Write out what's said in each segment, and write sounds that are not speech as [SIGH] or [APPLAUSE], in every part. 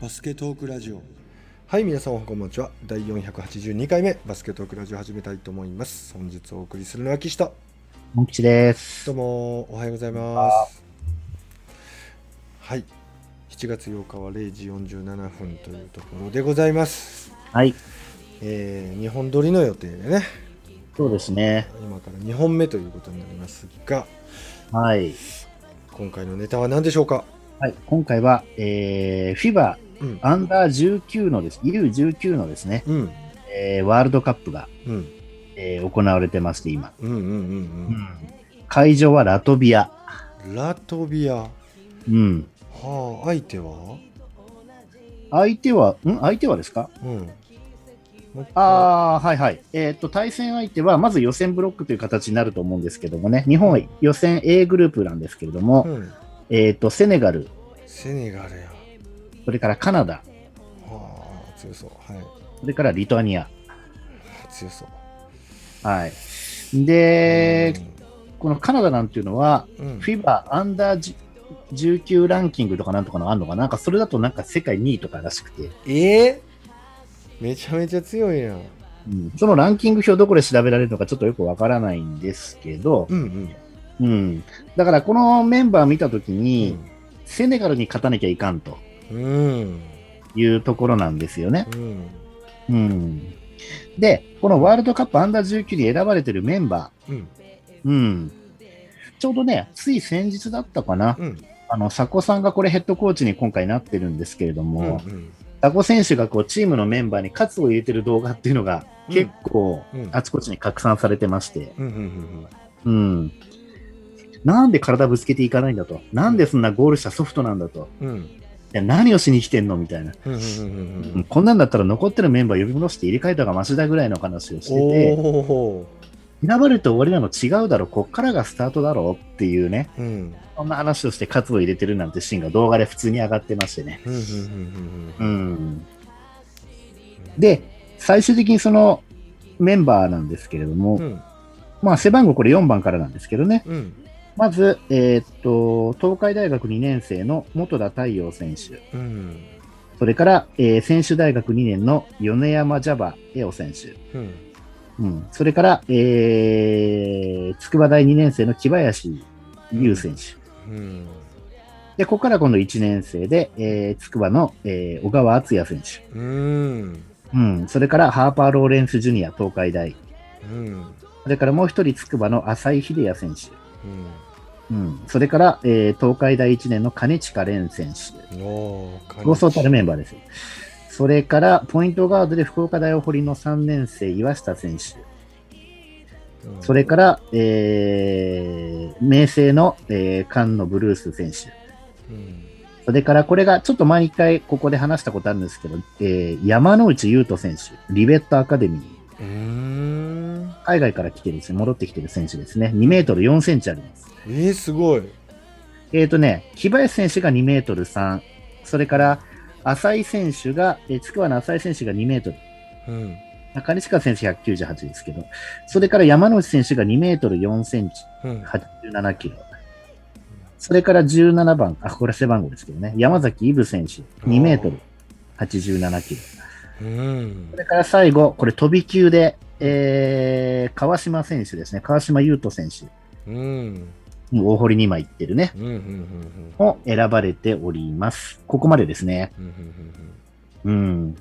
バスケトークラジオはい皆さんこんにちは第482回目バスケトークラジオ始めたいと思います本日お送りするのは岸とモン吉です。どうもおはようございますはい7月8日は0時47分というところでございますはい。えー、2本撮りの予定でねそうですね。今から2本目ということになりますがはい。今回のネタは何でしょうか？はい。今回は、えー、FIBA うん。アンダー19のです、U19 のですね、うん。えーワールドカップが、うん。えー行われてまして、今。うんうんうん会場はラトビア。うんラトビア。はうん。あ相手は？相手は、ん？相手はですか？うん。ああー、はいはい。えっ、と、対戦相手は、まず予選ブロックという形になると思うんですけどもね、日本は予選 A グループなんですけれども、うん。えっ、と、セネガル、セネガルやそれからカナダ、はあ強そう。はい。それからリトアニア。強そう。はい。で、このカナダなんていうのは、うん。うん FIBA アンダー19ランキングとかなんとかのあるのかな？なんかそれだとなんか世界2位とからしくて、えー、めちゃめちゃ強いやん。うん、そのランキング表どこで調べられるのかちょっとよくわからないんですけど、うんうん。うん。だからこのメンバー見たときに、セネガルに勝たなきゃいかんと。うんいうところなんですよね。うんうん。で、このワールドカップアンダー19に選ばれてるメンバうんー、うん。ちょうどね、つい先日だったかな。うんあの、佐古さんがこれヘッドコーチに今回なってるんですけれどうんも、佐古選手がこうチームのメンバーに喝を入れてる動画っていうのがうん結構うんあちこちに拡散されてまして、うんうんうん。なんで体ぶつけていかないんだと。なんでそんなゴールしたソフトなんだと。うんや何をしに来てんの？みたいな、うんうんうんうん。こんなんだったら残ってるメンバー呼び戻して入れ替えた方がマシだぐらいの話をしてて、選ばれて終わりなの違うだろ、こっからがスタートだろっていうね、うん。そんな話をして喝を入れてるなんてシーンが動画で普通に上がってましてね。で、最終的にそのメンバーなんですけれども、うん。まあ背番号これ4番からなんですけどね。うんまず、えーっと、東海大学2年生の本田太陽選手。うんそれから、えー選手大学2年の米山ジャバエオ選手。うんうん。それから、えー、筑波大2年生の木林優選手。うんで、ここから今度1年生で、えー、筑波の、えー小川敦也選手。うんうん。それから、ハーパー・ローレンス・ジュニア、東海大。うんそれからもう一人、筑波の浅井秀也選手。うんうん。それから、えー東海大1年の金近蓮選手。そうそうたるメンバーです。それから、ポイントガードで福岡大堀の3年生、岩下選手。うんそれから、えー、明星の、えー、菅野ブルース選手。うんそれから、これがちょっと前に一回ここで話したことあるんですけど、えー、山之内優斗選手、リベットアカデミー。うーん海外から来てるですね、戻ってきてる選手ですね。2メートル4センチあります。えー、すごいえっ、とね、木林選手が2メートル3。それから、浅井選手が、えー、筑波の浅井選手が2メートル。うん金近選手198ですけど、それから山之内選手が2メートル4センチ、うん87キロ。それから17番、あ、これ背番号ですけどね、山崎イブ選手、2メートル87キロ。うんそれから最後、これ飛び級で、えー、川島選手ですね、川島優斗選手、うん大堀2枚いってるね、うんうんうんも選ばれております。ここまでですね。うんうんうん。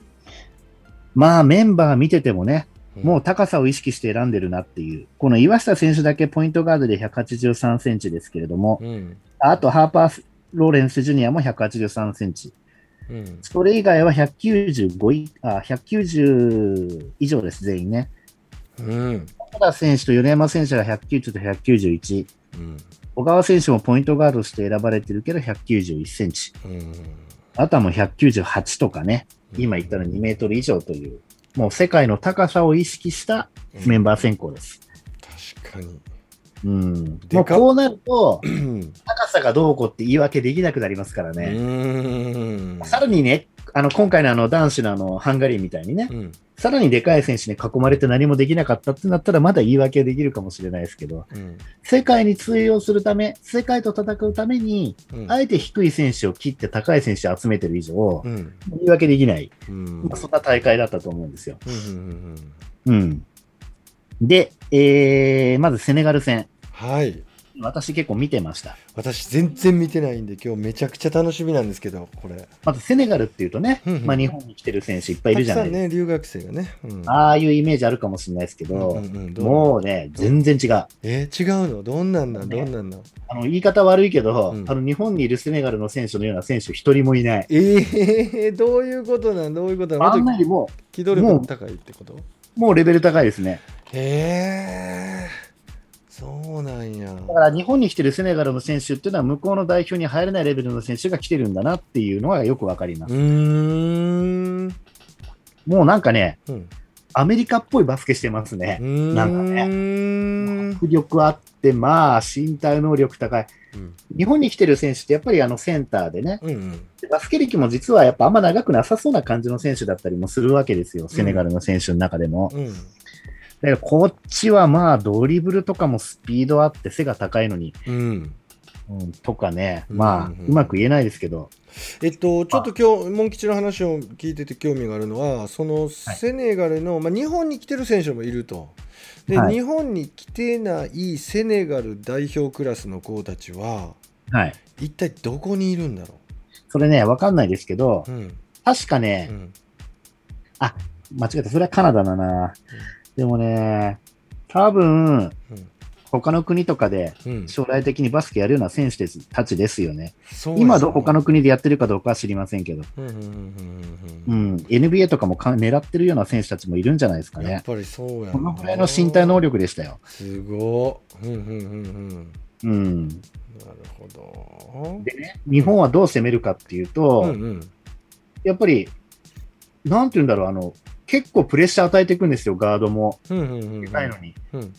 まあ、メンバー見ててもね、うんもう高さを意識して選んでるなっていう。この岩下選手だけポイントガードで183センチですけれども、うんあとハーパー・ローレンス・ジュニアも183センチ。うんそれ以外は195い、あ、190以上です、全員ね。うん小田選手と米山選手が190と191。うん小川選手もポイントガードして選ばれてるけど191センチ。うんあとはもう198とかね。今言ったの2メートル以上という、もう世界の高さを意識したメンバー選考です。確かにうん。もうこうなると、うん。高さがどうこうって言い訳できなくなりますからうね。ん。さらにね、あの、今回のあの、男子のあの、ハンガリーみたいにね、うん。さらにでかい選手に囲まれて何もできなかったってなったら、まだ言い訳できるかもしれないですけど、うん。世界に通用するため、世界と戦うために、うん。あえて低い選手を切って高い選手を集めてる以上、うん。言い訳できない、うん。まあそんな大会だったと思うんですよ。うんうん。うん。で、えー、まずセネガル戦。はい。私結構見てました。私全然見てないんで今日めちゃくちゃ楽しみなんですけどこれ。まずセネガルっていうとね、うんうん。まあ日本に来てる選手いっぱいいるじゃないですか。たくさんね留学生がね、うん、ああいうイメージあるかもしれないですけど、うんうんうんもうね、全然違う。えー違うの？どんなんだどんなんだあの言い方悪いけど、うん。あの日本にいるセネガルの選手のような選手一人もいない。えー、どういうことなん？どういうことなん？あんなもっとにも機動力が高いってこと？う、もうレベル高いですね。へえそうなんやだから日本に来てるセネガルの選手っていうのは向こうの代表に入れないレベルの選手が来てるんだなっていうのはよくわかります。うもうなんかね、うんアメリカっぽいバスケしてますね。なんかねね迫力あって、まあ身体能力高い。うん日本に来てる選手ってやっぱりあのセンターでね、うんうん。バスケ歴も実はやっぱあんま長くなさそうな感じの選手だったりもするわけですよ、セネガルの選手の中でも。うん。だからこっちはまあドリブルとかもスピードあって背が高いのに、うん。うん、とかね、うんまあうんうまく言えないですけど、えっと、ちょっと今日、モン吉の話を聞いてて興味があるのは、そのセネガルの、まあ、日本に来てる選手もいると。で、はい日本に来てないセネガル代表クラスの子たちは、はい。一体どこにいるんだろそれね、わかんないですけどう。、うん。確かうね、ん。間違えた、それはカナダだな。でもね、多分、他の国とかでうん。将来的にバスケやるような選手たちですよね。そうですね今ど他の国でやってるかどうかは知りませんけど、うんうん NBA とかもか狙ってるような選手たちもいるんじゃないですかね。うんやっぱりそうやなこのぐらいの身体能力でしたよ。すごっ。うんうんうんうん。うん。なるほど。でね、日本はどう攻めるかっていうと、うんうん。やっぱり、なんて言うんだろう、あの、結構プレッシャー与えていくんですよ、ガードも。うんうんうん。いのに。うん。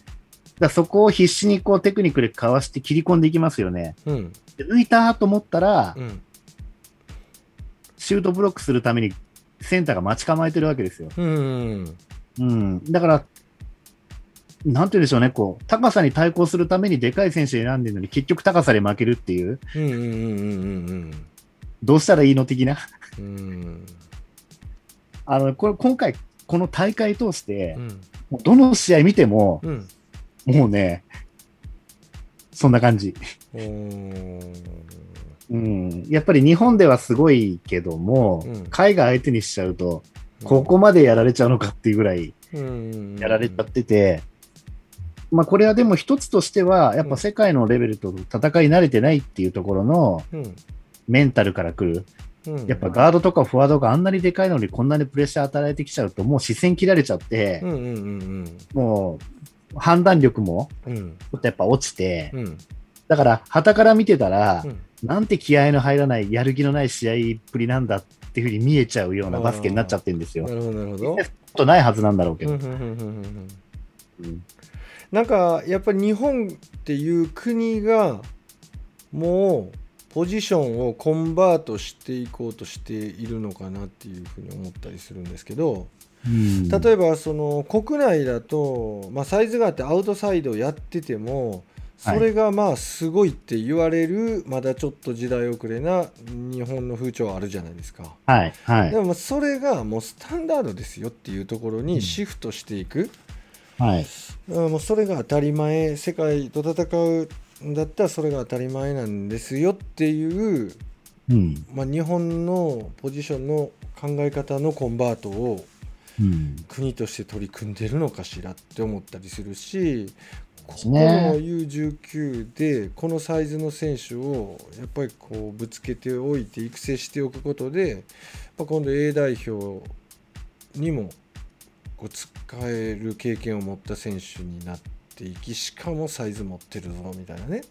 だそこを必死にこうテクニックでかわして切り込んでいきますよね。うん。いたと思ったら、うん。シュートブロックするためにセンターが待ち構えてるわけですよ。うんうん。うん。だから、なんて言うんでしょうね、こう、高さに対抗するためにでかい選手選んでるのに結局高さで負けるっていう、どうしたらいいの的な？うんうん。あの、これ今回、この大会通してどの試合見ても、うん。[LAUGHS] もうね、そんな感じ。うん。やっぱり日本ではすごいけども、うん。海外相手にしちゃうと、ここまでやられちゃうのかっていうぐらいうん。やられちゃってて、まあこれはでも一つとしては、やっぱ世界のレベルと戦い慣れてないっていうところのうん。メンタルから来る。うん。やっぱガードとかフォワードがあんなにでかいのにこんなにプレッシャー与えてきちゃうと、もう視線切られちゃってもう判断力もちょっとやっぱ落ちて、うん。だから、旗から見てたらう、ん。なんて気合の入らない、やる気のない試合っぷりなんだっていうふうに見えちゃうようなバスケになっちゃってるんですよ。なるほどなるほど。とないはずなんだろうけど。なんかやっぱり日本っていう国がもうポジションをコンバートしていこうとしているのかなっていうふうに思ったりするんですけどうん例えばその国内だと、まあ、サイズがあってアウトサイドやっててもそれがまあすごいって言われるまだちょっと時代遅れな日本の風潮はあるじゃないですか。はい、はいで、もまあそれがもうスタンダードですよっていうところにシフトしていく、はい。うんもうそれが当たり前世界と戦うんだったらそれが当たり前なんですよっていう、うん。まあ、日本のポジションの考え方のコンバートをうん。国として取り組んでるのかしらって思ったりするしこの U19 でこのサイズの選手をやっぱりこうぶつけておいて育成しておくことで、まあ、今度 A 代表にもこう使える経験を持った選手になっていきしかもサイズ持ってるぞみたいなね。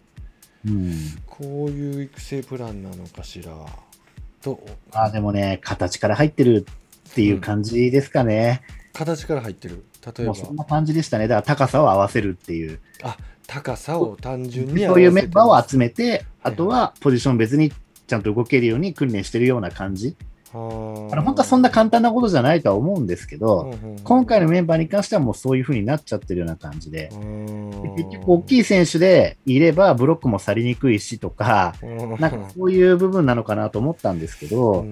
うん。こういう育成プランなのかしらと。あーでもね、形から入ってるっていう感じですかね。形から入ってる例えばそんな感じでしたね。だから高さを合わせるっていう。あ高さを単純にそういうメンバーを集めて、あとはポジション別にちゃんと動けるように訓練してるような感じ。あの本当はそんな簡単なことじゃないとは思うんですけど、今回のメンバーに関してはもうそういう風になっちゃってるような感じで、で結局大きい選手でいればブロックも去りにくいしとか、なんかそういう部分なのかなと思ったんですけど、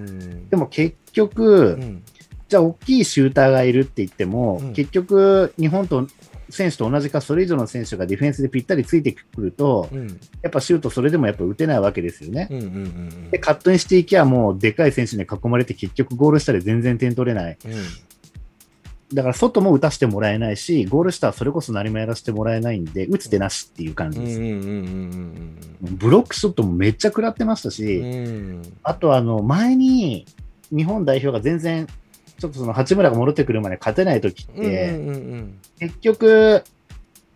でも結局、じゃあ大きいシューターがいるって言っても、結局日本と選手と同じか、それ以上の選手がディフェンスでぴったりついてくると、うん、やっぱシュート、それでもやっぱ打てないわけですよね。で、カットにしていきゃ、もうでかい選手に囲まれて、結局ゴール下で全然点取れない。うん、だから外も打たせてもらえないし、ゴール下はそれこそ何もやらせてもらえないんで、打つ手なしっていう感じです。ブロックショットもめっちゃ食らってましたし、あとあの、前に日本代表が全然ちょっとその八村が戻ってくるまで勝てない時って、結局、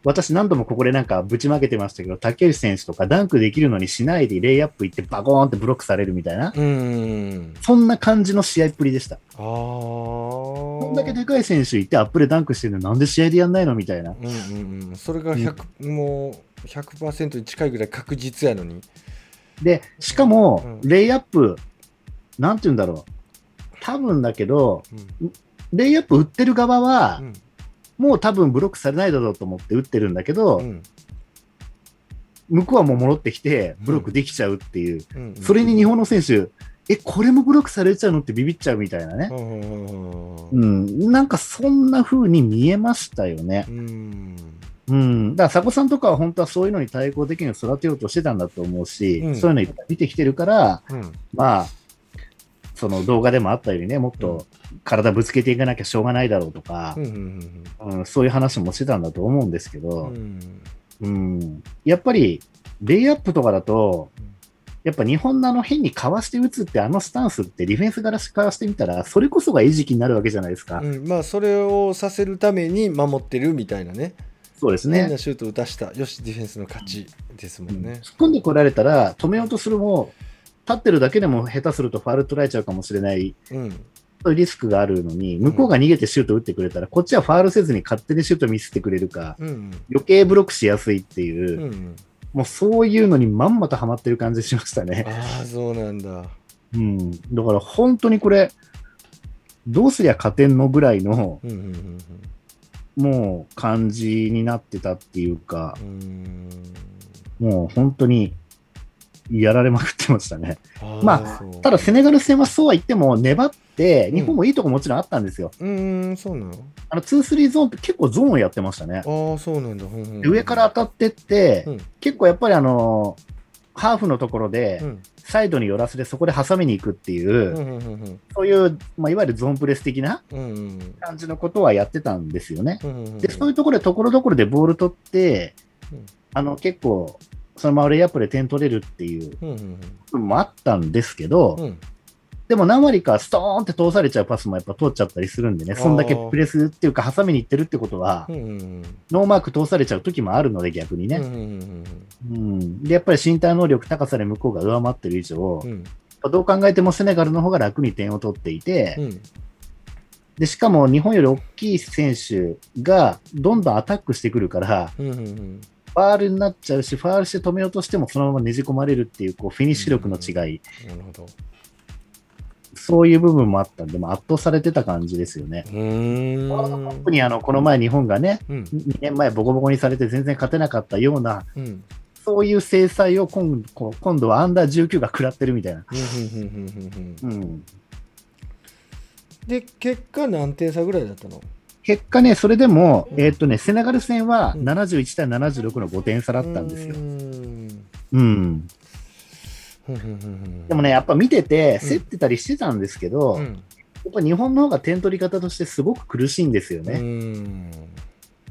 私何度もここでなんかぶちまけてましたけど、竹内選手とかダンクできるのにしないでレイアップ行ってバコーンってブロックされるみたいな、そんな感じの試合っぷりでした。あこんだけでかい選手いてアップでダンクしてるのなんで試合でやんないのみたいな。うんうんうん、それが100、うん、もう100%に近いぐらい確実やのに。で、しかも、レイアップ、なんて言うんだろう。多分だけど、うん、レイアップ打ってる側は、うん、もう多分ブロックされないだろうと思って打ってるんだけど、うん、向こうはもう戻ってきて、ブロックできちゃうっていう、それに日本の選手、え、これもブロックされちゃうのってビビっちゃうみたいなね。うん、なんかそんな風に見えましたよね。うん、だから佐古さんとかは本当はそういうのに対抗できるように育てようとしてたんだと思うし、うん、そういうのいっぱい見てきてるから、うん、まあ、その動画でもあったようにね、もっと体ぶつけていかなきゃしょうがないだろうとか、うんそういう話もしてたんだと思うんですけど、うん、うん、やっぱりレイアップとかだと、やっぱ日本のあの変にかわして打つってあのスタンスってディフェンスからかわしてみたらそれこそが餌食になるわけじゃないですか、うん、まあそれをさせるために守ってるみたいなね。そうですね。変なシュート打たした。よしディフェンスの勝ちですもんね、うん、突っ込んでこられたら止めようとするも立ってるだけでも下手するとファール取られちゃうかもしれない、うん、リスクがあるのに、向こうが逃げてシュート打ってくれたら、こっちはファールせずに勝手にシュート見せてくれるか、うん、余計ブロックしやすいっていう、うん、もうそういうのにまんまとはまってる感じしましたね。ああ、そうなんだ。うん。だから本当にこれ、どうすりゃ勝てんのぐらいの、もう感じになってたっていうか、うもう本当にやられまくってましたね。まあ、ただセネガル戦はそうは言っても、粘って、日本もいいとこもちろんあったんですよ。うん、うんそうなの？あの、2、3ゾーンって結構ゾーンをやってましたね。ああ、そうなんだ。うんうん、上から当たってって、うん、結構やっぱりあの、ハーフのところで、サイドに寄らせてそこで挟みに行くっていう、うんうんうん、そういう、まあ、いわゆるゾーンプレス的な感じのことはやってたんですよね。うんうんうん、で、そういうところでところどころでボール取って、あの、結構、そのままレイアップで点取れるっていう部分もあったんですけど、うん、でも何割かストーンって通されちゃうパスもやっぱ通っちゃったりするんでね、そんだけプレスっていうか、挟みにいってるってことは、ノーマーク通されちゃう時もあるので、逆にね。うん、で、やっぱり身体能力、高さで向こうが上回ってる以上、うん、どう考えてもセネガルの方が楽に点を取っていて、うん。で、しかも日本より大きい選手がどんどんアタックしてくるから、うんうんうん、ファールになっちゃうし、ファールして止めようとしてもそのままねじ込まれるっていうこうフィニッシュ力の違い、なるほど。そういう部分もあったんで、まあ、圧倒されてた感じですよね。特にあのこの前、日本がね、うん、2年前、ボコボコにされて全然勝てなかったような、うん、そういう制裁を今今度はアンダー19が食らってるみたいな。で、結果、何点差ぐらいだったの？結果ね、それでも、えー、っとね、セネガル戦は71対76の5点差だったんですよ。うん。でもね、やっぱ見てて、競ってたりしてたんですけど、やっぱ日本の方が点取り方としてすごく苦しいんですよね。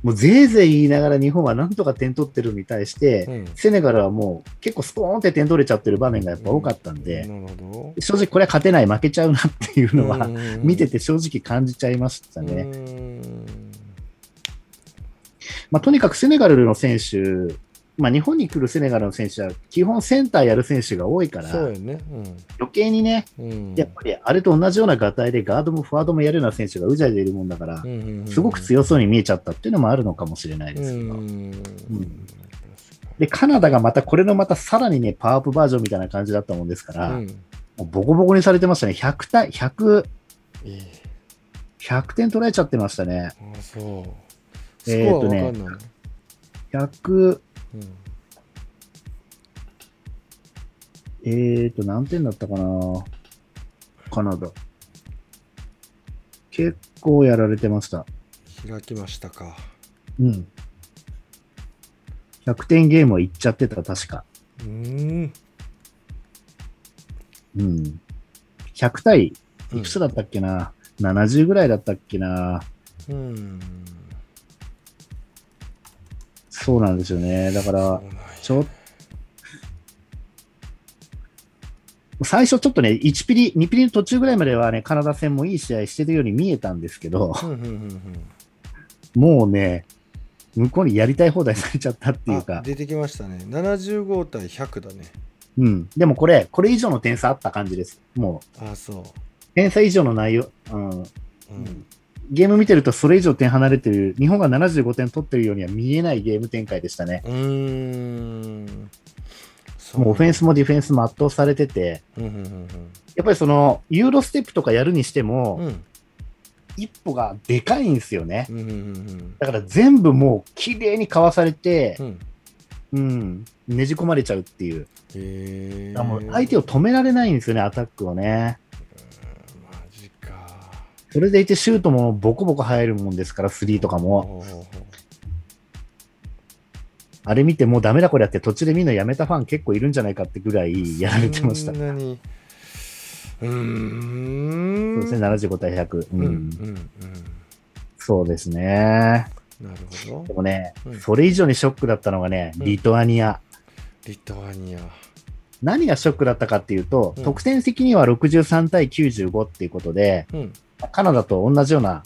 もうぜいぜい言いながら日本はなんとか点取ってるに対して、うん、セネガルはもう結構スポーンって点取れちゃってる場面がやっぱ多かったんで、うん、正直これは勝てない、負けちゃうなっていうのは、見てて正直感じちゃいましたね。まあ、とにかくセネガルの選手まあ、日本に来るセネガルの選手は基本センターやる選手が多いから、そうよね。うん、余計にね、うん、やっぱりあれと同じようながたいでガードもフォワードもやるような選手がうじゃいでいるもんだから、すごく強そうに見えちゃったっていうのもあるのかもしれないですけど。で、カナダがまたこれのまたさらにね、パワーアップバージョンみたいな感じだったもんですから、ボコボコにされてましたね。100対、100、ええ。100点取られちゃってましたね。ああそう。えーとねスコアわかんない。の100、うんえーと、何点だったかな？カナダ。結構やられてました。開きましたかうん。100点ゲームはいっちゃってた、確か。うーんうん。100対、いくつだったっけな、?70 ぐらいだったっけな？うんそうなんですよね。だから、ちょ最初ちょっとね、1ピリ、2ピリの途中ぐらいまではね、カナダ戦もいい試合してるように見えたんですけど、もうね、向こうにやりたい放題されちゃったってうんいうか。あ、出てきましたね。75対100だね。うん。でもこれ、これ以上の点差あった感じです。もう、ああそう。点差以上の内容、うん。うんゲーム見てるとそれ以上点離れてる、日本が75点取ってるようには見えないゲーム展開でしたね。うーんそもうオフェンスもディフェンスも圧倒されてて、うんうんうんやっぱりその、ユーロステップとかやるにしても、うんうん一歩がでかいんですよね。うんうんうんだから全部もう綺麗にかわされてう、んうん、ねじ込まれちゃうっていう。へえだからもう相手を止められないんですよね、アタックをね。それでいてシュートもボコボコ入るもんですから、スリーとかも。あれ見てもうダメだこれやって途中で見るのやめたファン結構いるんじゃないかってぐらいやられてました。うーそんうですね、75対100。ううんんうんそうですね。うんなるほどでもね、うんそれ以上にショックだったのがね、うんリトアニア。リトアニア何がショックだったかっていうと、うん得点的には63対95っていうことで、うんカナダと同じような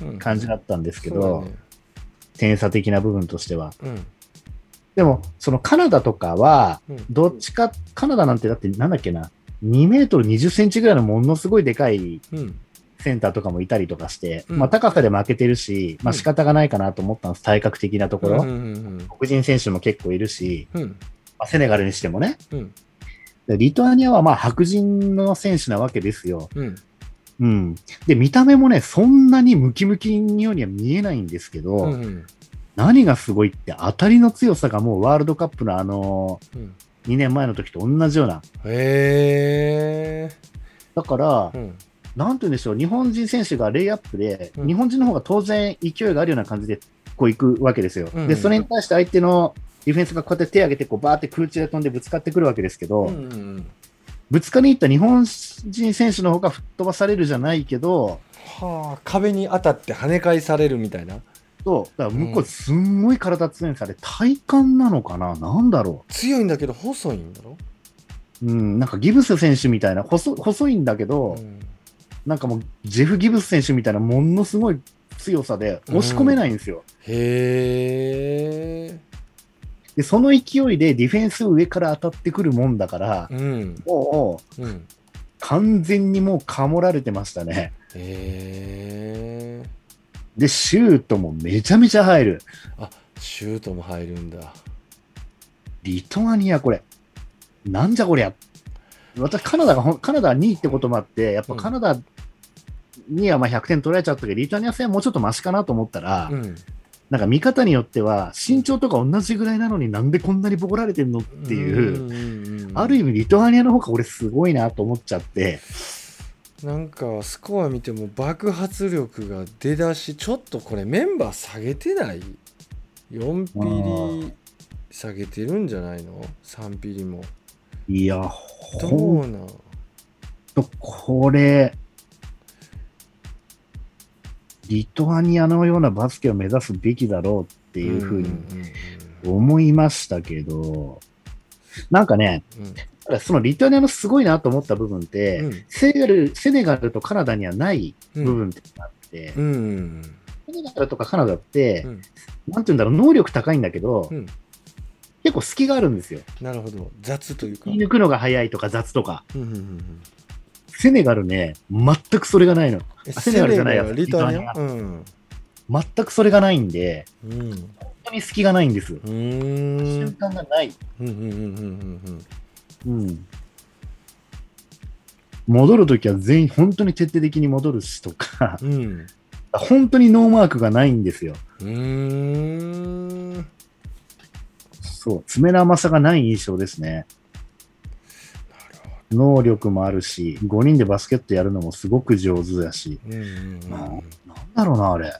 うん。感じだったんですけそうど、だね。点差的な部分としては。うん。でも、そのカナダとかは、うん。どっちか、カナダなんてだってなんだっけな、2メートル20センチぐらいのものすごいでかいうん。センターとかもいたりとかして、うん。まあ高さで負けてるし、まあうん。仕方がないかなと思ったんです、体格的なところ。うんうん黒人選手も結構いるし、うん。まあ、セネガルにしてもね。うん。でリトアニアはまあ白人の選手なわけですよ。うん。うん。で、見た目もね、そんなにムキムキにようには見えないんですけど、うんうん。何がすごいって当たりの強さがもうワールドカップのあのうん。2年前の時と同じような。へえだから、うん。なんて言うんでしょう、日本人選手がレイアップで、うん。日本人の方が当然勢いがあるような感じでこう行くわけですよ。うんで、それに対して相手のディフェンスがこうやって手を挙げて、こうバーって空中で飛んでぶつかってくるわけですけど、うんうんぶつかりに行った日本人選手の方が吹っ飛ばされるじゃないけど、はあ壁に当たって跳ね返されるみたいな。そう、だから向こうすんごい体強いんですあれ、体幹なのかな？なんだろ強いんだけど細いんだろ？う。うん、なんかギブス選手みたいな、細細いんだけど、うん。なんかもうジェフ・ギブス選手みたいなものすごい強さで押し込めないんですよ。へえで、その勢いでディフェンス上から当たってくるもんだから、うんもううん完全にもうかもられてましたね。へえで、シュートもめちゃめちゃ入る。あシュートも入るんだリトアニアこれ。なんじゃこりゃ。私、カナダがカナダは2位ってこともあって、やっぱカナダにはまあ100点取られちゃったけど、リトアニア戦はもうちょっとマシかなと思ったら、うんなんか見方によっては、身長とか同じぐらいなのになんでこんなにボコられてんのっていう、ある意味リトアニアの方が俺すごいなと思っちゃって、なんかスコア見ても爆発力が出だしちょっとこれメンバー下げてない？4ピリ下げてるんじゃないの？3ピリも。いや、どほんうなんと、これ、リトアニアのようなバスケを目指すべきだろうっていうふうに思いましたけど、なんかね、うん。そのリトアニアのすごいなと思った部分って、うん。セネガルセネガルとカナダにはないうん。部分ってあって、うんうんセネガルとかカナダって、うん。なんて言うんだろう、能力高いんだけど、うん。結構隙があるんですよ。なるほど。雑というか。抜くのが早いとか雑とか。うんうんうんうんセネガルね、全くそれがないの。セネガルじゃないやリトアニア？全くそれがないんで、うん本当に隙がないんです。瞬間がない。戻るときは全員本当に徹底的に戻るしとか、うん本当にノーマークがないんですよ。そう、爪の甘さがない印象ですね。能力もあるし、5人でバスケットやるのもすごく上手だし、うんうんうん。ななんだろうな、あれ。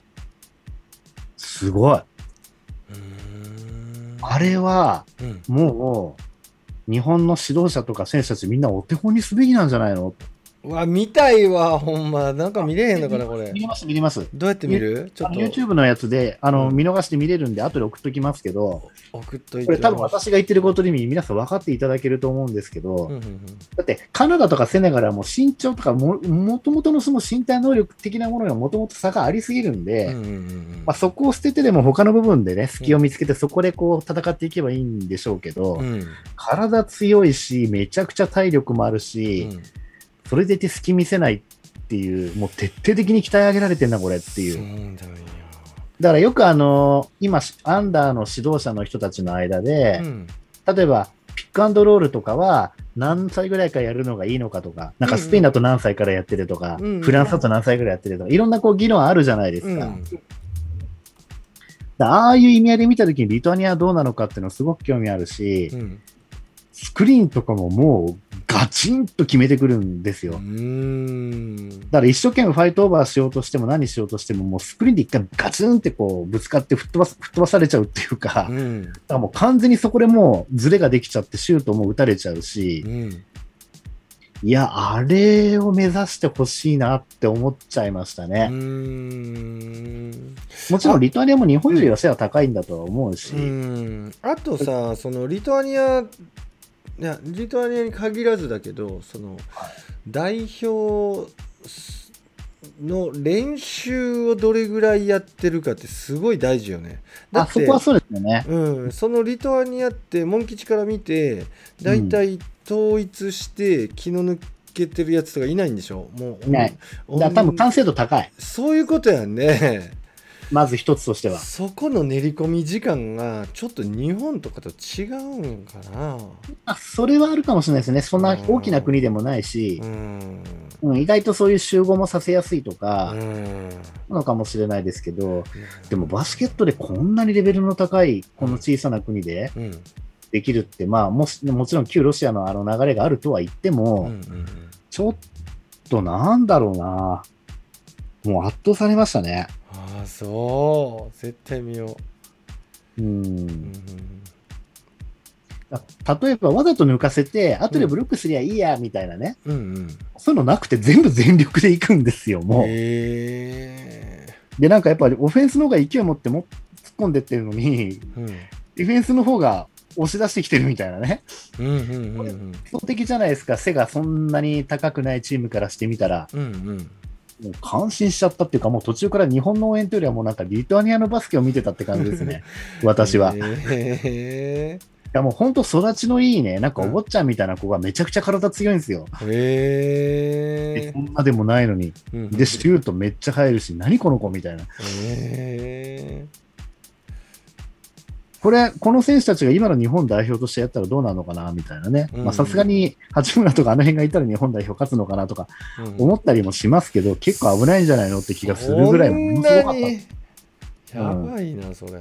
すごい。あれは、うん。もう、日本の指導者とか選手たちみんなお手本にすべきなんじゃないの？うわ見たいわほんま。なんか見れへんのかなこれ。見れます、見れます。どうやって見る？ちょっと。YouTube のやつで、あの、うん。見逃して見れるんで、後で送っときますけど、送っといてこれ多分私が言ってることで皆さん分かっていただけると思うんですけど、うんうんうん。だってカナダとかセネガルはもう身長とかも、もともとのその身体能力的なものがもともと差がありすぎるんで、うんうんうん。まあ、そこを捨ててでも他の部分でね、隙を見つけてそこでこう戦っていけばいいんでしょうけど、うん。体強いし、めちゃくちゃ体力もあるし、うんそれでいて隙見せないっていう、もう徹底的に鍛え上げられてんな、これっていう。だからよくあの、今、アンダーの指導者の人たちの間でう、ん。例えば、ピックアンドロールとかは何歳ぐらいからやるのがいいのかとか、なんかスペインだと何歳からやってるとか、うんうんフランスだと何歳ぐらいやってるとか、いろんなこう議論あるじゃないですか。うん。ああいう意味合いで見たときにリトアニアはどうなのかっていうのすごく興味あるし、うん。スクリーンとかももうガチンと決めてくるんですよ。うーん。だから一生懸命ファイトオーバーしようとしても何しようとしても、もうスクリーンで一回ガツンってこうぶつかって吹っ飛ばす [LAUGHS] 吹っ飛ばされちゃうっていうか、だかうん。らもう完全にそこでもうズレができちゃってシュートも打たれちゃうしう、ん。いや、あれを目指してほしいなって思っちゃいましたうね。ん。もちろんリトアニアも日本よりは背は高いんだとは思うし、うん。あとさそのリトアニアいやリトアニアに限らずだけどその代表の練習をどれぐらいやってるかってすごい大事よね。だってあそこはそうですよね。うん、そのリトアニアってモン吉から見て大体統一して気の抜けてるやつとかいないんでしょ？もういない多分完成度高い。そういうことやんね。まず一つとしては。そこの練り込み時間がちょっと日本とかと違うんかな。あそれはあるかもしれないですね。そんな大きな国でもないしう、ん。うん、意外とそういう集合もさせやすいとか、うん。なのかもしれないですけど、でもバスケットでこんなにレベルの高い、この小さな国でうん。できるって、まあもし、もちろん旧ロシアのあの流れがあるとは言ってうん。も、うん。ちょっとなんだろうな。もう圧倒されましたね。ああ、そう。絶対見よう。う。うん例えばわざと抜かせて、後でブロックすりゃいいや、みたいなね。うん。うん。そういうのなくて全部全力で行くんですよ、もう。へえ。で、なんかやっぱりオフェンスの方が勢い持っても突っ込んでってるのに、うん。ディフェンスの方が押し出してきてるみたいなね。うん。うん。うん。基本的じゃないですか、背がそんなに高くないチームからしてみたら、うん。うん。もう感心しちゃったっていうか、もう途中から日本の応援というよりはもうなんかリトアニアのバスケを見てたって感じですね、[LAUGHS] 私は。いへやもう本当育ちのいいね、なんかお坊ちゃんみたいな子がめちゃくちゃ体強いんですよ。え。へそんなでもないのに。え。で、シュートめっちゃ入るし、何この子みたいな。へこれ、この選手たちが今の日本代表としてやったらどうなるのかなみたいなね。さすがに八村とかあの辺がいたら日本代表勝つのかなとかえ。思ったりもしますけど、結構危ないんじゃないのって気がするぐらいものすごかった。やばいな、それ。へ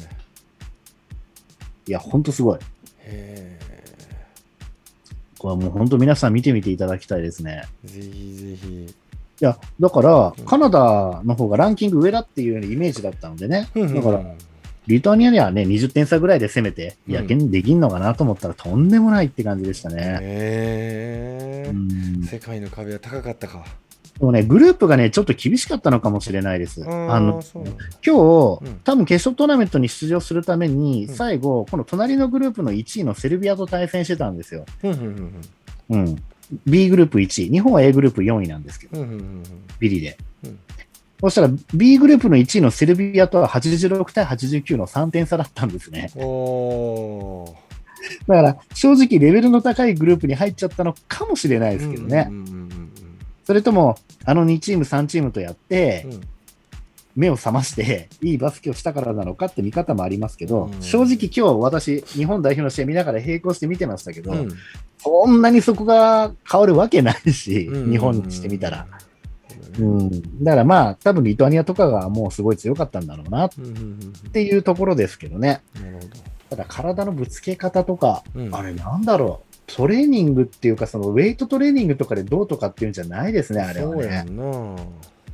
や、ほんとすごい。え。これはもう本当皆さん見てみていただきたいですね。ぜひぜひ。いや、だからうん、カナダの方がランキング上だっていうイメージだったのでね。だから、リトアニアにはね、20点差ぐらいで攻めて、うんやけんできんのかなと思ったら、とんでもないって感じでしたね。へえ。うん世界の壁は高かったか。でもね、グループがね、ちょっと厳しかったのかもしれないです。ああの、今日、うん多分決勝トーナメントに出場するために、うん最後、この隣のグループの1位のセルビアと対戦してたんですよ。うんうん。B グループ1位。日本は A グループ4位なんですけど、ビリで。うんそしたら B グループの1位のセルビアとは86対89の3点差だったんですね。だから正直レベルの高いグループに入っちゃったのかもしれないですけどね。うんうんうんそれとも、あの2チーム、3チームとやって、うんうん目を覚ましていいバスケをしたからなのかって見方もありますけど、うん正直今日私、日本代表の試合見ながら並行して見てましたけど、うんそんなにそこが変わるわけないし、うん日本にしてみたら。ううんん、だからまあ、多分リトアニアとかがもうすごい強かったんだろうなっうんうんうんていうところですけどね。なるほただ体のぶつけ方とか、どうんあれなんだろう。トレーニングっていうか、そのウェイトトレーニングとかでどうとかっていうんじゃないですね、あれはね。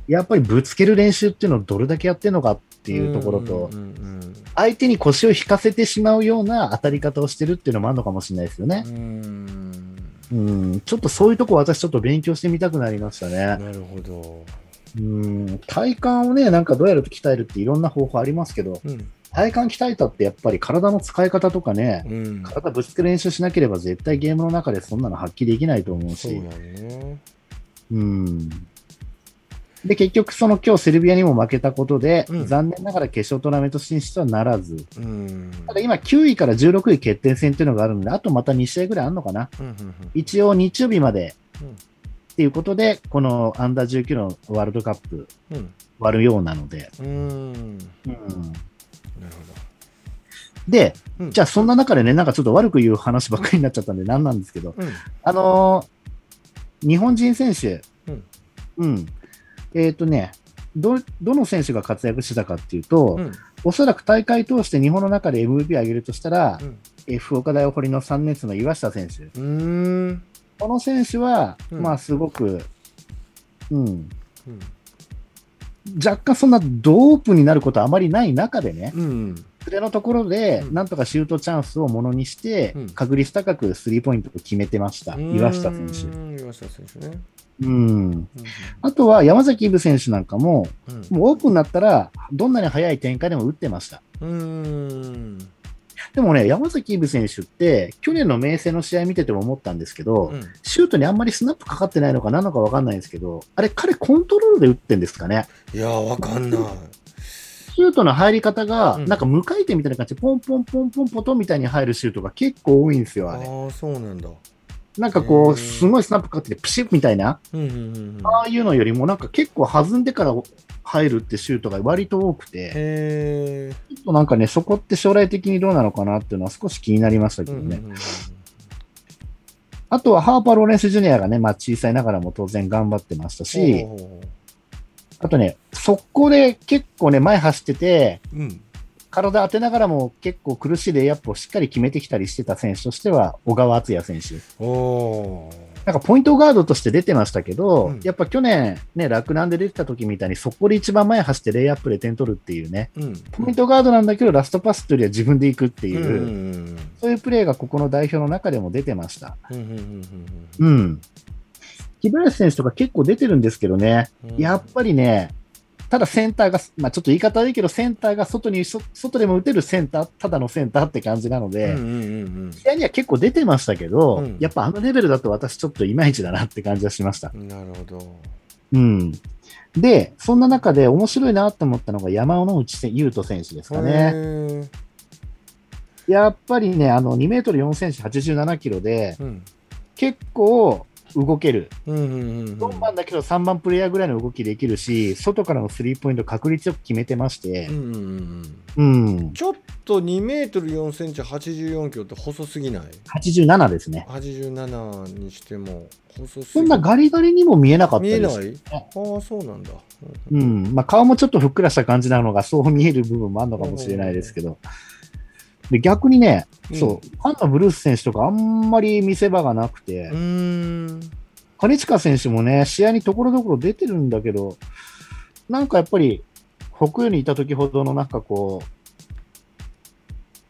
やっぱりぶつける練習っていうのをどれだけやってるのかっていうところとう、んうん相手に腰を引かせてしまうような当たり方をしてるっていうのもあるのかもしれないですよねう。んうん、ちょっとそういうとこ私ちょっと勉強してみたくなりましたね。なるほど。うん、体幹をね、なんかどうやると鍛えるっていろんな方法ありますけど、うん。体幹鍛えたってやっぱり体の使い方とかね、うん。体ぶつける練習しなければ絶対ゲームの中でそんなの発揮できないと思うし。そうや、ね。うん。で、結局その今日セルビアにも負けたことで、うん。残念ながら決勝トーナメント進出はならず、うん。ただ今9位から16位決定戦っていうのがあるので、あとまた2試合ぐらいあるのかな？うんうん一応日曜日まで。うん。っていうことで、このアンダー19のワールドカップうん。割るようなので、うん。うん。なるうんほで、うん。じゃあそんな中でね、なんかちょっと悪く言う話ばっかりになっちゃったんで何なんですけど、ど。うん。あのー日本人選手、うん。うん。えっ、とね、ど、どの選手が活躍してたかっていうと、うん。おそらく大会通して日本の中で MVP を上げるとしたら、うん。え福岡大堀の3年生の岩下選手。この選手は、うん。まあすごく、うん、うん。若干そんなドープになることはあまりない中でね、うんそれのところで、うん。なんとかシュートチャンスをものにして、うん。確率高くスリーポイントを決めてました、岩下選手。手岩下選手ね。うん。あとは山崎イブ選手なんかも、うん。もうオープンになったら、どんなに速い展開でも打ってました。うん。でもね、山崎イブ選手って、去年の明星の試合見てても思ったんですけど、うん。シュートにあんまりスナップかかってないのか何のか分かんないんですけど、あれ、彼コントロールで打ってんですかね。いやわかんないシュートの入り方が、うん。なんか無回転みたいな感じで、ポンポンポンポンポトンみたいに入るシュートが結構多いんですよ、あれ。ああそうなんだ。なんかこう、すごいスナップかかってて、プシュッみたいな、ああいうのよりも、なんか結構弾んでから入るってシュートが割と多くて、ちょっとなんかね、そこって将来的にどうなのかなっていうのは少し気になりましたけどね。あとはハーパー・ローレンス・ジュニアがね、まあ小さいながらも当然頑張ってましたし、あとね、速攻で結構ね、前走ってて、ううん体当てながらも結構苦しいレイアップをしっかり決めてきたりしてた選手としては、小川敦也選手。なんかポイントガードとして出てましたけど、うんやっぱ去年ね、洛南で出てた時みたいに、そこで一番前走ってレイアップで点取るっていうね、うんポイントガードなんだけど、ラストパスというよりは自分で行くっていう、そういうプレーがここの代表の中でも出てました。うん。木林選手とか結構出てるんですけどね、うん。やっぱりね、ただセンターが、まあちょっと言い方悪いけど、センターが外に、そ外でも打てるセンター、ただのセンターって感じなので、うんうんうん試合には結構出てましたけど、うん。やっぱあのレベルだと私ちょっといまいちだなって感じはしました。うんなるほど。うん。で、そんな中で面白いなと思ったのが山尾の内せ優斗選手ですかへね。ー。やっぱりね、あの2メートル4センチ87キロで、うん。結構動ける。うんうんうんうん4番だけど3番プレイヤーぐらいの動きできるし、外からのスリーポイント確率よく決めてましてう、んうんうんうん、ちょっと2メートル4センチ84キロって細すぎない？87ですね。87にしても細すぎそんなガリガリにも見えなかったです。見えない？ああそうなんだうん。まあ、顔もちょっとふっくらした感じなのが、そう見える部分もあるのかもしれないですけど。で、逆にね、うん。そう、ファンのブルース選手とかあんまり見せ場がなくて、金近選手もね、試合にところどころ出てるんだけど、なんかやっぱり、北洋にいた時ほどのなんかこう、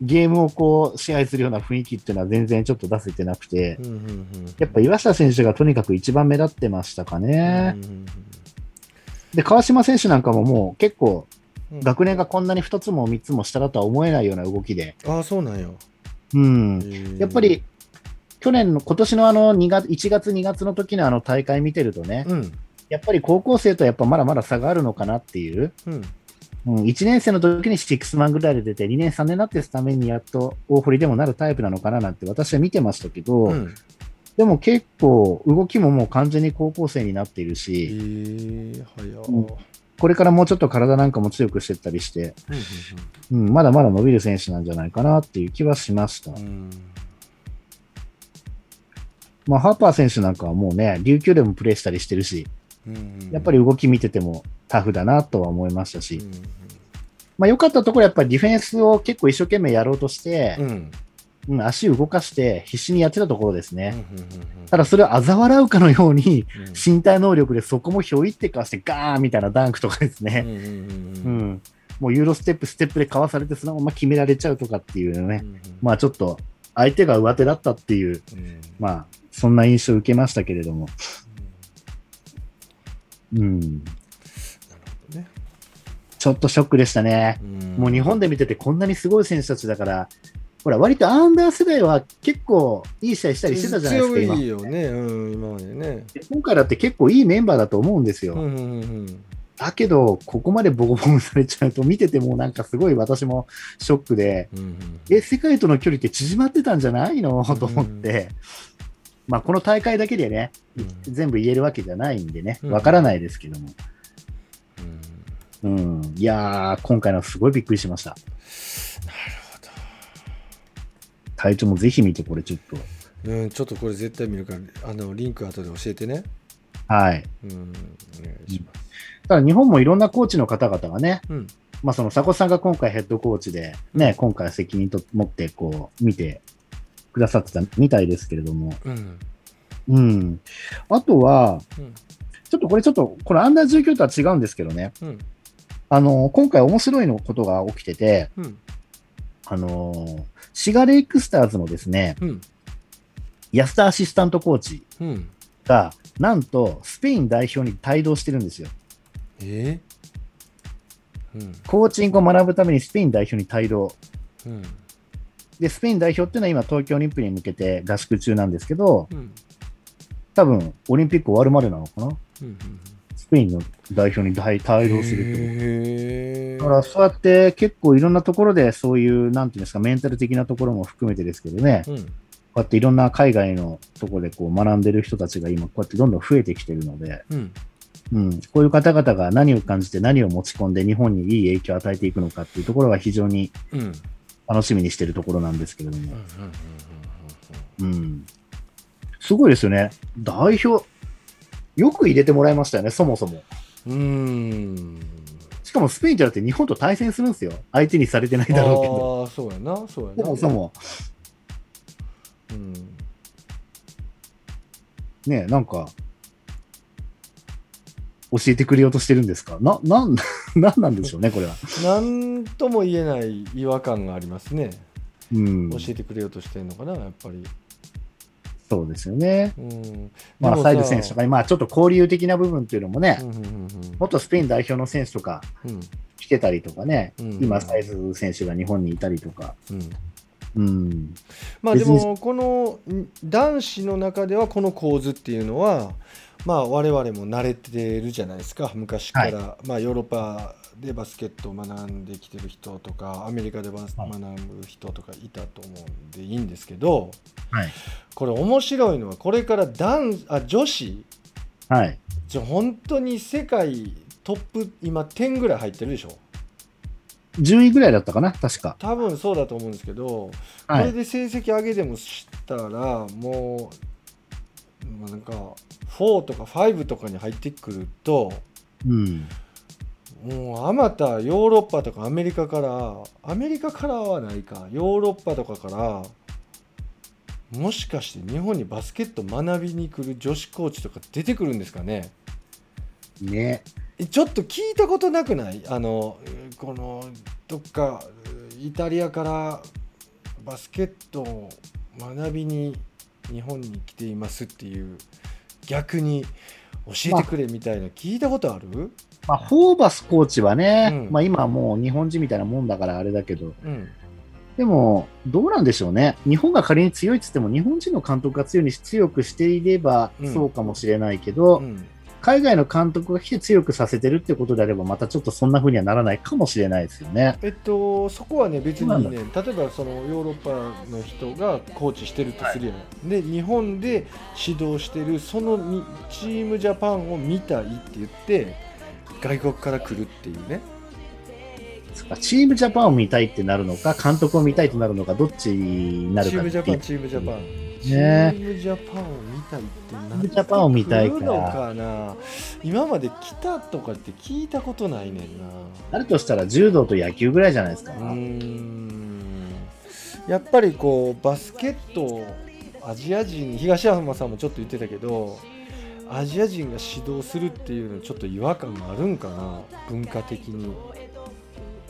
ゲームをこう支配するような雰囲気っていうのは全然ちょっと出せてなくて、うんうんうんやっぱ岩下選手がとにかく一番目立ってましたかね。うんうんで、川島選手なんかももう結構うん学年がこんなに2つも3つも下だとは思えないような動きで、ああそうなんや。うん。やっぱり、去年の、今年のあの2月、1月2月の時のあの大会見てるとね、うん。やっぱり高校生とやっぱまだまだ差があるのかなっていう、うん。うん、1年生の時にシックスマンぐらいで出て、2年、3年になってためにやっと大堀でもなるタイプなのかななんて私は見てましたけど、うん。でも結構動きももう完全に高校生になっているえし、ー、早うんこれからもうちょっと体なんかも強くしていったりして、うん、うん、まだまだ伸びる選手なんじゃないかなっていう気はしました。うん。まあ、ハーパー選手なんかはもうね、琉球でもプレーしたりしてるし、うんやっぱり動き見ててもタフだなとは思いましたし、うんまあ、良かったところやっぱりディフェンスを結構一生懸命やろうとして、うんうん、足を動かして必死にやってたところですね。ただそれを嘲笑うかのように、身体能力でそこもひょいってかしてガーンみたいなダンクとかですね。うん、もうユーロステップ、ステップでかわされてそのまま決められちゃうとかっていうね、まあちょっと相手が上手だったっていう、まあそんな印象を受けましたけれども。うん。なるほどね。ちょっとショックでしたね。もう日本で見ててこんなにすごい選手たちだから、ほら、割とアンダー世代は結構いい試合したりしてたじゃないですか、今。いいよね、うん、今までね。今回だって結構いいメンバーだと思うんですよ。うんうんうんだけど、ここまでボコボコされちゃうと、見ててもなんかすごい私もショックで、うんうん、え、世界との距離って縮まってたんじゃないの？と思って、まあ、この大会だけでね、うん、全部言えるわけじゃないんでね、わからないですけども。うん、うん、いやー、今回のすごいびっくりしました。体調もぜひ見て、これちょっと。うん、ちょっとこれ絶対見るから、あの、リンク後で教えてね。はい。うん、お願いします。ただ、日本もいろんなコーチの方々がね、うん、まあ、その、佐古さんが今回ヘッドコーチで、ね、今回責任と持って、こう、見てくださってたみたいですけれども。うん。うん、あとは、うん、ちょっとこれちょっと、これアンダー19とは違うんですけどね。うん、あの、今回面白いのことが起きてて、うん、あの、シガレイクスターズのですね、うん、安田アシスタントコーチが、なんとスペイン代表に帯同してるんですよ。えー、うん、コーチングを学ぶためにスペイン代表に帯同。うん。で、スペイン代表っていうのは今、東京オリンピックに向けて合宿中なんですけど、うん、多分、オリンピック終わるまでなのかな、うんうん、スペインの代表に帯同するってだから、そうやって結構いろんなところで、そういう、なんていうんですか、メンタル的なところも含めてですけどね、うん、こうやっていろんな海外のところでこう学んでる人たちが今、こうやってどんどん増えてきてるので、うんうん、こういう方々が何を感じて何を持ち込んで日本にいい影響を与えていくのかっていうところが非常に、うん、楽しみにしてるところなんですけれども。うん。すごいですよね。代表、よく入れてもらいましたよね、そもそも。うん。しかもスペインじゃなくて日本と対戦するんですよ。相手にされてないだろうけど。ああ、そうやな、そうやな。そもそも。うん。ねなんか、教えてくれようとしてるんですか？な、なん、[LAUGHS] なんなんでしょうね、これは。なんとも言えない違和感がありますね。うん。教えてくれようとしてるのかな、やっぱり。そうですよね。うん、まあ、サイド選手とか、まあ、ちょっと交流的な部分っていうのもね、うんうんうん、元スペイン代表の選手とか来てたりとかね、うん。うん、今、サイズ選手が日本にいたりとか。うん、うん、まあでも、この男子の中では、この構図っていうのは、まあ、我々も慣れてるじゃないですか。昔から、はい、まあ、ヨーロッパでバスケットを学んできてる人とかアメリカでバス、はい、学ぶ人とかいたと思うんでいいんですけど、はい、これ面白いのはこれから男あ女子、はい、じゃ本当に世界トップ今10ぐらい入ってるでしょ？10位ぐらいだったかな？確か。多分そうだと思うんですけど、これで成績上げてもしたらもうなんか4とか5とかに入ってくると、うん、もうあまたヨーロッパとかアメリカからアメリカからはないか。ヨーロッパとかからもしかして日本にバスケット学びに来る女子コーチとか出てくるんですかね？ね。ちょっと聞いたことなくない？あのこのどっかイタリアからバスケットを学びに日本に来ていますっていう逆に教えてくれみたいな聞いたことある、まあ、ホーバスコーチはね、うん、まあ、今はもう日本人みたいなもんだからあれだけど、うん、でも、どうなんでしょうね、日本が仮に強いっつっても、日本人の監督が強いに強くしていればそうかもしれないけど、うん、海外の監督が来て強くさせてるってことであれば、またちょっとそんなふうにはならないかもしれないですよね。えっと、そこはね、別にね、例えばそのヨーロッパの人がコーチしてるとするやん、はい、で日本で指導してる、そのチームジャパンを見たいって言って、外国から来るっていうね。チームジャパンを見たいってなるのか監督を見たいってなるのかどっちになるかチームジャパンチームジャパン、ね、チームジャパンを見たいってなチームジャパンを見たいかかな今まで来たとかって聞いたことないねんな。あるとしたら柔道と野球ぐらいじゃないですか。やっぱりこうバスケットアジア人東山さんもちょっと言ってたけどアジア人が指導するっていうのちょっと違和感があるんかな文化的に。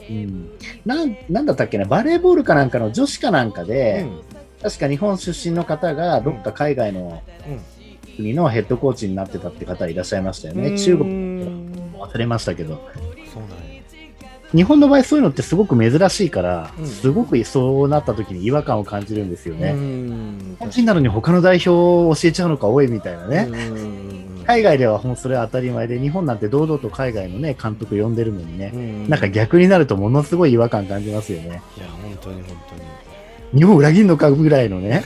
うん、なんなんだったっけなバレーボールかなんかの女子かなんかで、うん、確か日本出身の方がどっか海外の国のヘッドコーチになってたって方いらっしゃいましたよね、中国忘れましたけど。そうなん日本の場合そういうのってすごく珍しいから、うん、すごくそうなった時に違和感を感じるんですよね。日本人なのに他の代表を教えちゃうのか多いみたいなね。海外ではもうそれは当たり前で、日本なんて堂々と海外のね、監督呼んでるのにね、なんか逆になるとものすごい違和感感じますよね。いや、本当に本当に。日本裏切るのかぐらいのね、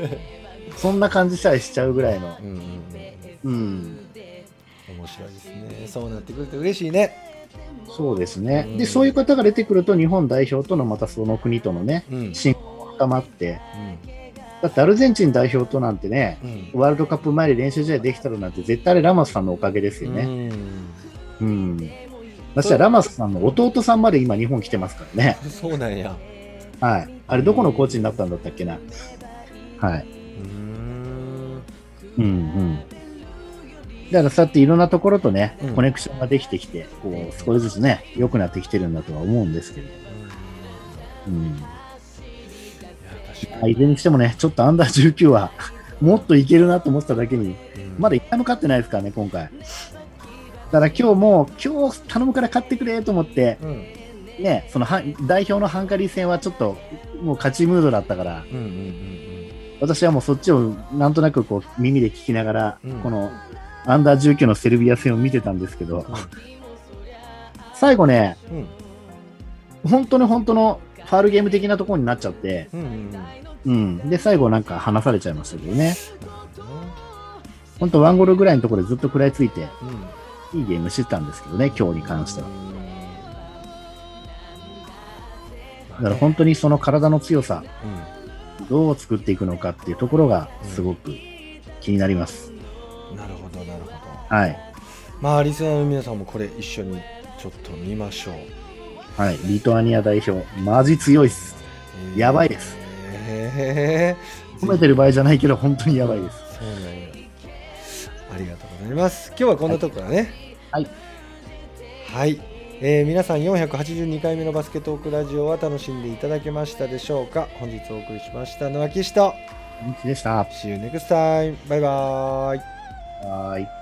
[LAUGHS] そんな感じさえしちゃうぐらいの。うん。うん、面白いですね。そうなってくると嬉しいね。そうですね、うん、でそういう方が出てくると日本代表とのまたその国とのね、うん、親交が深まって、だってアルゼンチン代表となんてね、ワールドカップ前に練習試合できたのなんて絶対あれラマスさんのおかげですよね。うん。私はラマスさんの弟さんまで今日本来てますからね。そうなんや。はい。あれどこのコーチになったんだったっけな。はい。うんうん。だからそうやっていろんなところとね、うん、コネクションができてきて、こう少しずつね、良くなってきてるんだとは思うんですけど。うん。いいずれにしてもね、ちょっとアンダー19は [LAUGHS] もっといけるなと思ってただけに、まだ一回も勝ってないですからね、今回。だから今日も、今日頼むから勝ってくれと思って、うん、ね、その代表のハンガリー戦はちょっともう勝ちムードだったから、私はもうそっちをなんとなくこう耳で聞きながら、うん、このアンダー19のセルビア戦を見てたんですけど、うん、最後ね、うん、本当に本当のファールゲーム的なところになっちゃって、うん、うん、で、最後なんか離されちゃいましたけどね。本当ワンゴールぐらいのところでずっと食らいついて、いいゲームしてたんですけどね、今日に関しては。だから本当にその体の強さ、どう作っていくのかっていうところがすごく気になります。はい。まあ、リスナーの皆さんもこれ一緒にちょっと見ましょう。はい。リトアニア代表、マジ強いっす。やばいです。えー、褒めてる場合じゃないけど、本当にやばいです。そうなんや。ありがとうございます。今日はこんなとこからね。はい。はい。えー、皆さん482回目のバスケットークラジオは楽しんでいただけましたでしょうか？本日お送りしましたのは岸と。でした。See you next time. バイバイ。バイ。